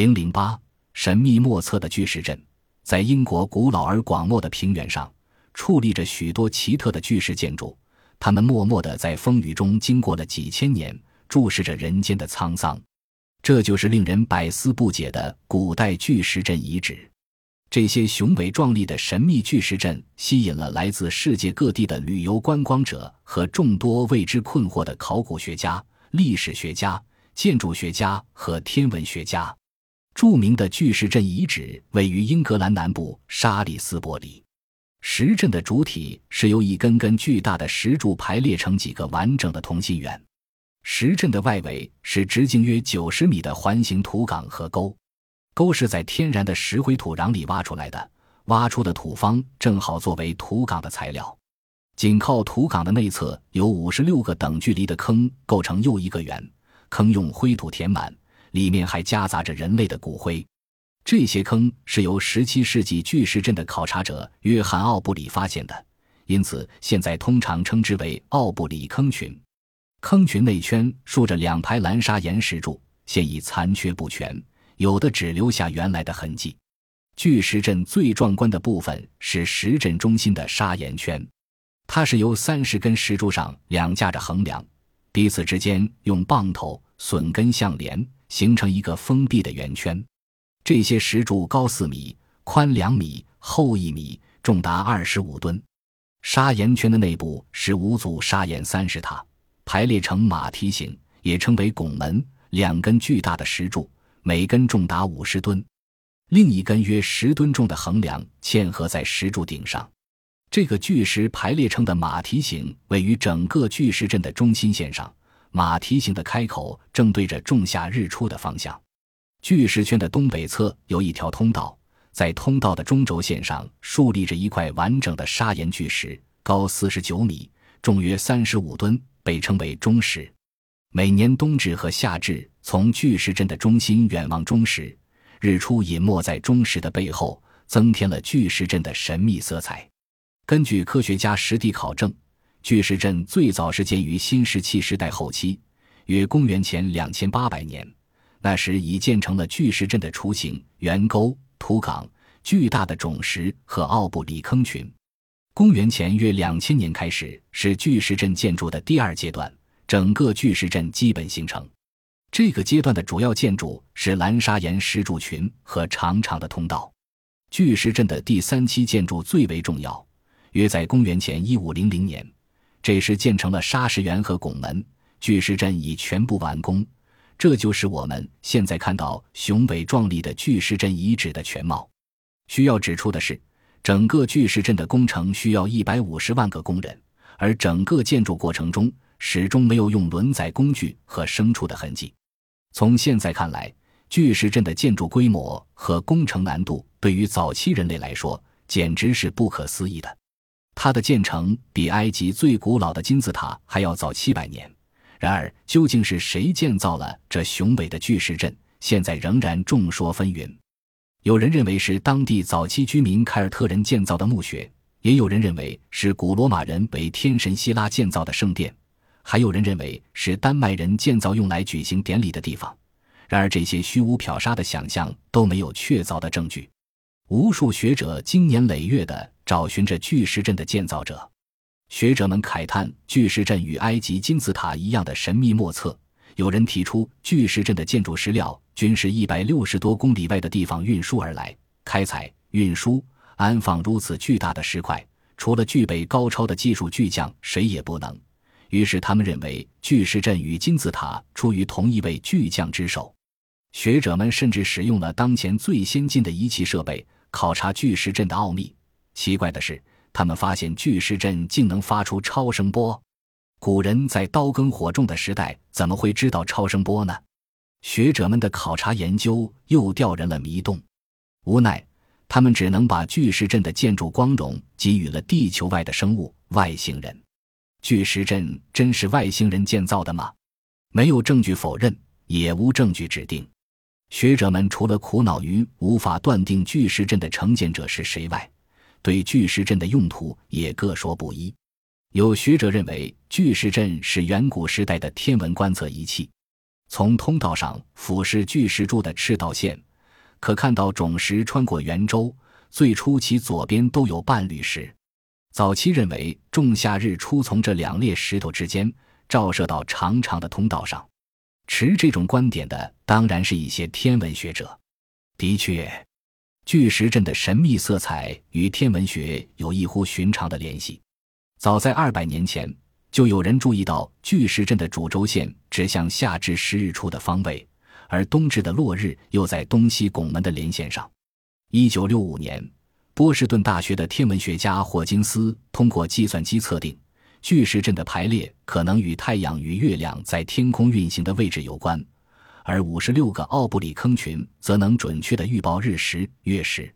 零零八，神秘莫测的巨石阵，在英国古老而广袤的平原上，矗立着许多奇特的巨石建筑，它们默默地在风雨中经过了几千年，注视着人间的沧桑。这就是令人百思不解的古代巨石阵遗址。这些雄伟壮丽的神秘巨石阵吸引了来自世界各地的旅游观光者和众多为之困惑的考古学家、历史学家、建筑学家和天文学家。著名的巨石阵遗址位于英格兰南部沙里斯伯里。石阵的主体是由一根根巨大的石柱排列成几个完整的同心圆。石阵的外围是直径约九十米的环形土岗和沟，沟是在天然的石灰土壤里挖出来的，挖出的土方正好作为土岗的材料。紧靠土岗的内侧有五十六个等距离的坑，构成又一个圆。坑用灰土填满。里面还夹杂着人类的骨灰，这些坑是由17世纪巨石阵的考察者约翰·奥布里发现的，因此现在通常称之为奥布里坑群。坑群内圈竖着两排蓝砂岩石柱，现已残缺不全，有的只留下原来的痕迹。巨石阵最壮观的部分是石阵中心的砂岩圈，它是由三十根石柱上两架着横梁，彼此之间用棒头笋根相连。形成一个封闭的圆圈，这些石柱高四米，宽两米，厚一米，重达二十五吨。砂岩圈的内部是五组砂岩三十塔，排列成马蹄形，也称为拱门。两根巨大的石柱，每根重达五十吨，另一根约十吨重的横梁嵌合在石柱顶上。这个巨石排列成的马蹄形位于整个巨石阵的中心线上。马蹄形的开口正对着仲夏日出的方向。巨石圈的东北侧有一条通道，在通道的中轴线上竖立着一块完整的砂岩巨石，高四十九米，重约三十五吨，被称为中石。每年冬至和夏至，从巨石阵的中心远望中石，日出隐没在中石的背后，增添了巨石阵的神秘色彩。根据科学家实地考证。巨石阵最早是建于新石器时代后期，约公元前两千八百年。那时已建成了巨石阵的雏形、圆沟、土岗、巨大的种石和奥布里坑群。公元前约两千年开始是巨石阵建筑的第二阶段，整个巨石阵基本形成。这个阶段的主要建筑是蓝砂岩石柱群和长长的通道。巨石阵的第三期建筑最为重要，约在公元前一五零零年。这时建成了砂石园和拱门，巨石阵已全部完工。这就是我们现在看到雄伟壮丽的巨石阵遗址的全貌。需要指出的是，整个巨石阵的工程需要一百五十万个工人，而整个建筑过程中始终没有用轮载工具和牲畜的痕迹。从现在看来，巨石阵的建筑规模和工程难度对于早期人类来说简直是不可思议的。它的建成比埃及最古老的金字塔还要早七百年。然而，究竟是谁建造了这雄伟的巨石阵，现在仍然众说纷纭。有人认为是当地早期居民凯尔特人建造的墓穴，也有人认为是古罗马人为天神希拉建造的圣殿，还有人认为是丹麦人建造用来举行典礼的地方。然而，这些虚无缥缈的想象都没有确凿的证据。无数学者经年累月的。找寻着巨石阵的建造者，学者们慨叹巨石阵与埃及金字塔一样的神秘莫测。有人提出，巨石阵的建筑石料均是一百六十多公里外的地方运输而来，开采、运输、安放如此巨大的石块，除了具备高超的技术巨匠，谁也不能。于是他们认为，巨石阵与金字塔出于同一位巨匠之手。学者们甚至使用了当前最先进的仪器设备，考察巨石阵的奥秘。奇怪的是，他们发现巨石阵竟能发出超声波。古人在刀耕火种的时代，怎么会知道超声波呢？学者们的考察研究又吊人了迷洞。无奈，他们只能把巨石阵的建筑光荣给予了地球外的生物——外星人。巨石阵真是外星人建造的吗？没有证据否认，也无证据指定。学者们除了苦恼于无法断定巨石阵的承建者是谁外，对巨石阵的用途也各说不一，有学者认为巨石阵是远古时代的天文观测仪器。从通道上俯视巨石柱的赤道线，可看到种石穿过圆周，最初其左边都有半缕石。早期认为仲夏日出从这两列石头之间照射到长长的通道上。持这种观点的当然是一些天文学者。的确，巨石阵的神秘色彩与天文学有异乎寻常的联系。早在二百年前，就有人注意到巨石阵的主轴线指向夏至十日出的方位，而冬至的落日又在东西拱门的连线上。一九六五年，波士顿大学的天文学家霍金斯通过计算机测定。巨石阵的排列可能与太阳与月亮在天空运行的位置有关，而五十六个奥布里坑群则能准确地预报日食、月食。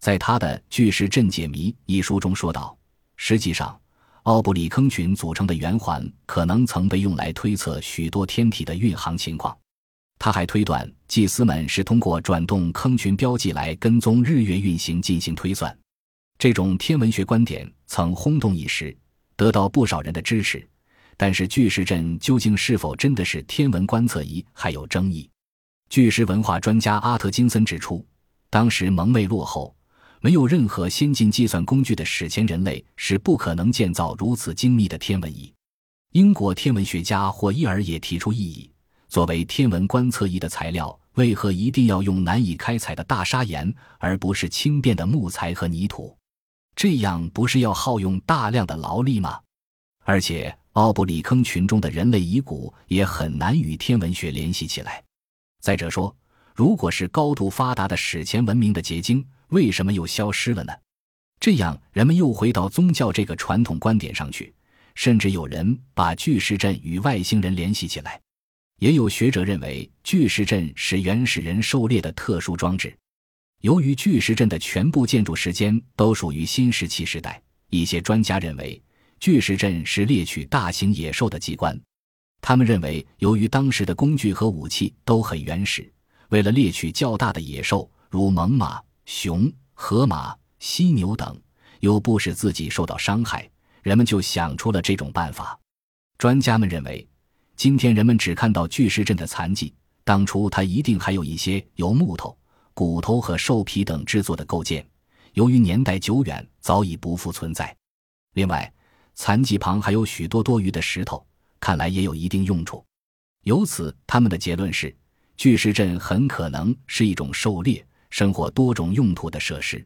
在他的《巨石阵解谜》一书中说道：“实际上，奥布里坑群组成的圆环可能曾被用来推测许多天体的运行情况。”他还推断，祭司们是通过转动坑群标记来跟踪日月运行进行推算。这种天文学观点曾轰动一时。得到不少人的支持，但是巨石阵究竟是否真的是天文观测仪还有争议。巨石文化专家阿特金森指出，当时蒙昧落后、没有任何先进计算工具的史前人类是不可能建造如此精密的天文仪。英国天文学家霍伊尔也提出异议：作为天文观测仪的材料，为何一定要用难以开采的大砂岩，而不是轻便的木材和泥土？这样不是要耗用大量的劳力吗？而且奥布里坑群中的人类遗骨也很难与天文学联系起来。再者说，如果是高度发达的史前文明的结晶，为什么又消失了呢？这样人们又回到宗教这个传统观点上去，甚至有人把巨石阵与外星人联系起来。也有学者认为巨石阵是原始人狩猎的特殊装置。由于巨石阵的全部建筑时间都属于新石器时代，一些专家认为巨石阵是猎取大型野兽的机关。他们认为，由于当时的工具和武器都很原始，为了猎取较大的野兽，如猛犸、熊、河马、犀牛等，又不使自己受到伤害，人们就想出了这种办法。专家们认为，今天人们只看到巨石阵的残迹，当初它一定还有一些由木头。骨头和兽皮等制作的构件，由于年代久远，早已不复存在。另外，残迹旁还有许多多余的石头，看来也有一定用处。由此，他们的结论是，巨石阵很可能是一种狩猎、生活多种用途的设施。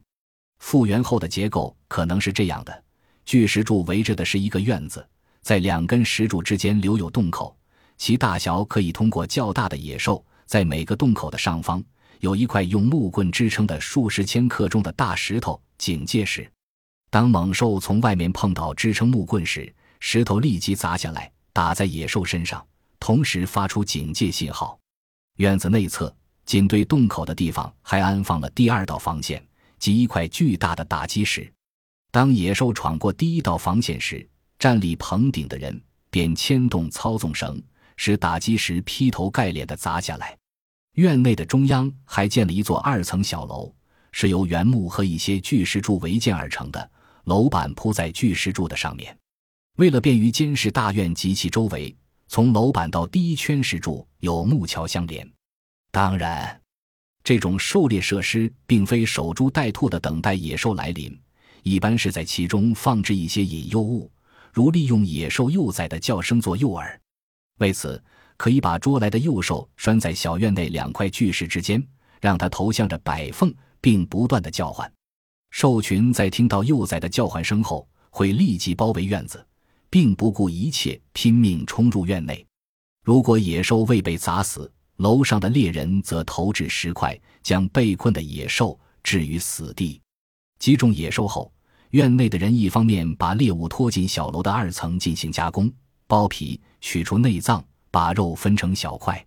复原后的结构可能是这样的：巨石柱围着的是一个院子，在两根石柱之间留有洞口，其大小可以通过较大的野兽在每个洞口的上方。有一块用木棍支撑的数十千克重的大石头警戒石，当猛兽从外面碰到支撑木棍时，石头立即砸下来，打在野兽身上，同时发出警戒信号。院子内侧仅对洞口的地方还安放了第二道防线，即一块巨大的打击石。当野兽闯过第一道防线时，站立棚顶的人便牵动操纵绳，使打击石劈头盖脸地砸下来。院内的中央还建了一座二层小楼，是由原木和一些巨石柱围建而成的，楼板铺在巨石柱的上面。为了便于监视大院及其周围，从楼板到第一圈石柱有木桥相连。当然，这种狩猎设施并非守株待兔的等待野兽来临，一般是在其中放置一些引诱物，如利用野兽幼崽的叫声做诱饵。为此。可以把捉来的幼兽拴在小院内两块巨石之间，让它头向着摆缝，并不断的叫唤。兽群在听到幼崽的叫唤声后，会立即包围院子，并不顾一切拼命冲入院内。如果野兽未被砸死，楼上的猎人则投掷石块，将被困的野兽置于死地。击中野兽后，院内的人一方面把猎物拖进小楼的二层进行加工，剥皮，取出内脏。把肉分成小块，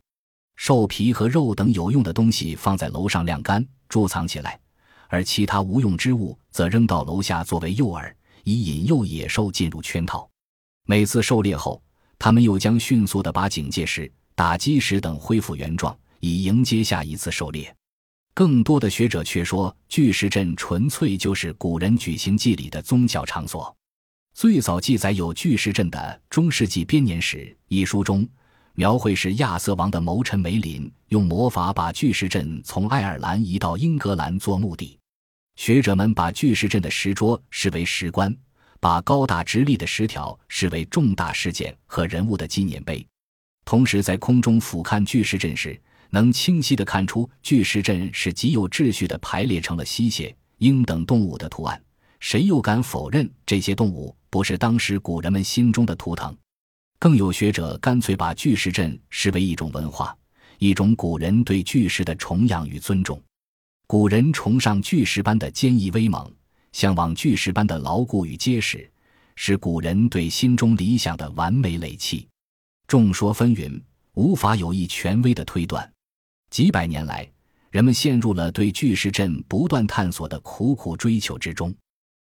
兽皮和肉等有用的东西放在楼上晾干贮藏起来，而其他无用之物则扔到楼下作为诱饵，以引诱野兽进入圈套。每次狩猎后，他们又将迅速地把警戒石、打击石等恢复原状，以迎接下一次狩猎。更多的学者却说，巨石阵纯粹就是古人举行祭礼的宗教场所。最早记载有巨石阵的《中世纪编年史》一书中。描绘是亚瑟王的谋臣梅林用魔法把巨石阵从爱尔兰移到英格兰做墓地。学者们把巨石阵的石桌视为石棺，把高大直立的石条视为重大事件和人物的纪念碑。同时，在空中俯瞰巨石阵时，能清晰地看出巨石阵是极有秩序地排列成了溪蟹、鹰等动物的图案。谁又敢否认这些动物不是当时古人们心中的图腾？更有学者干脆把巨石阵视为一种文化，一种古人对巨石的崇仰与尊重。古人崇尚巨石般的坚毅威猛，向往巨石般的牢固与结实，是古人对心中理想的完美垒砌。众说纷纭，无法有一权威的推断。几百年来，人们陷入了对巨石阵不断探索的苦苦追求之中。